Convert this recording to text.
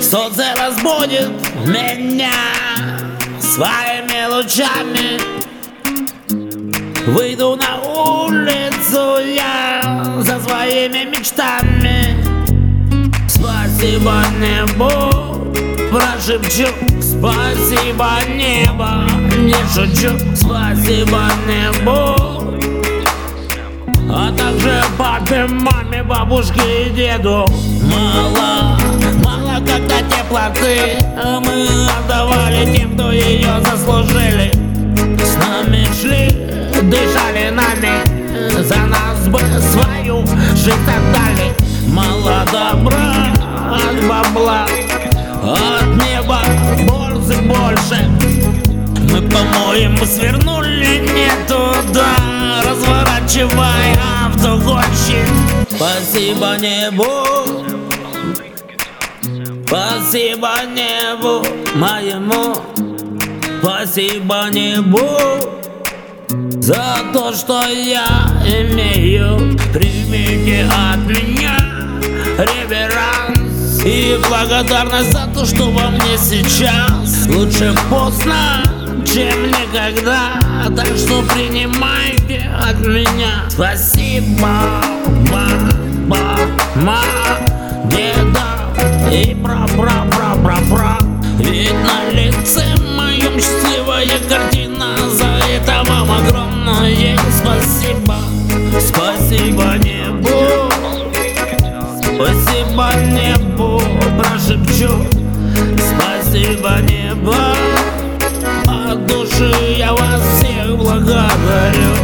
Солнце разбудит меня своими лучами? Выйду на улицу я за своими мечтами. Спасибо небу, прошепчу Спасибо небо, не шучу Спасибо небу а также папе, маме, бабушке и деду. Мало, мало когда теплоты а Мы отдавали тем, кто ее заслужили. С нами шли, дышали нами За нас бы свою жизнь отдали. Мало добра от бабла От неба борзы больше мы, по-моему, свернули? Не туда Разворачивай автогонщик Спасибо небу. Спасибо небу моему. Спасибо небу За то, что я имею. Примите от меня реверанс. И благодарность за то, что во мне сейчас. Лучше поздно, чем никогда. Так что принимайте от меня. Спасибо, мама, ма, деда и пра-пра-пра-пра-пра Ведь на лице моем счастливая картина. За это вам огромное спасибо. Спасибо небу. Спасибо небу, прошепчу. Спасибо небо от души я вас всех благодарю.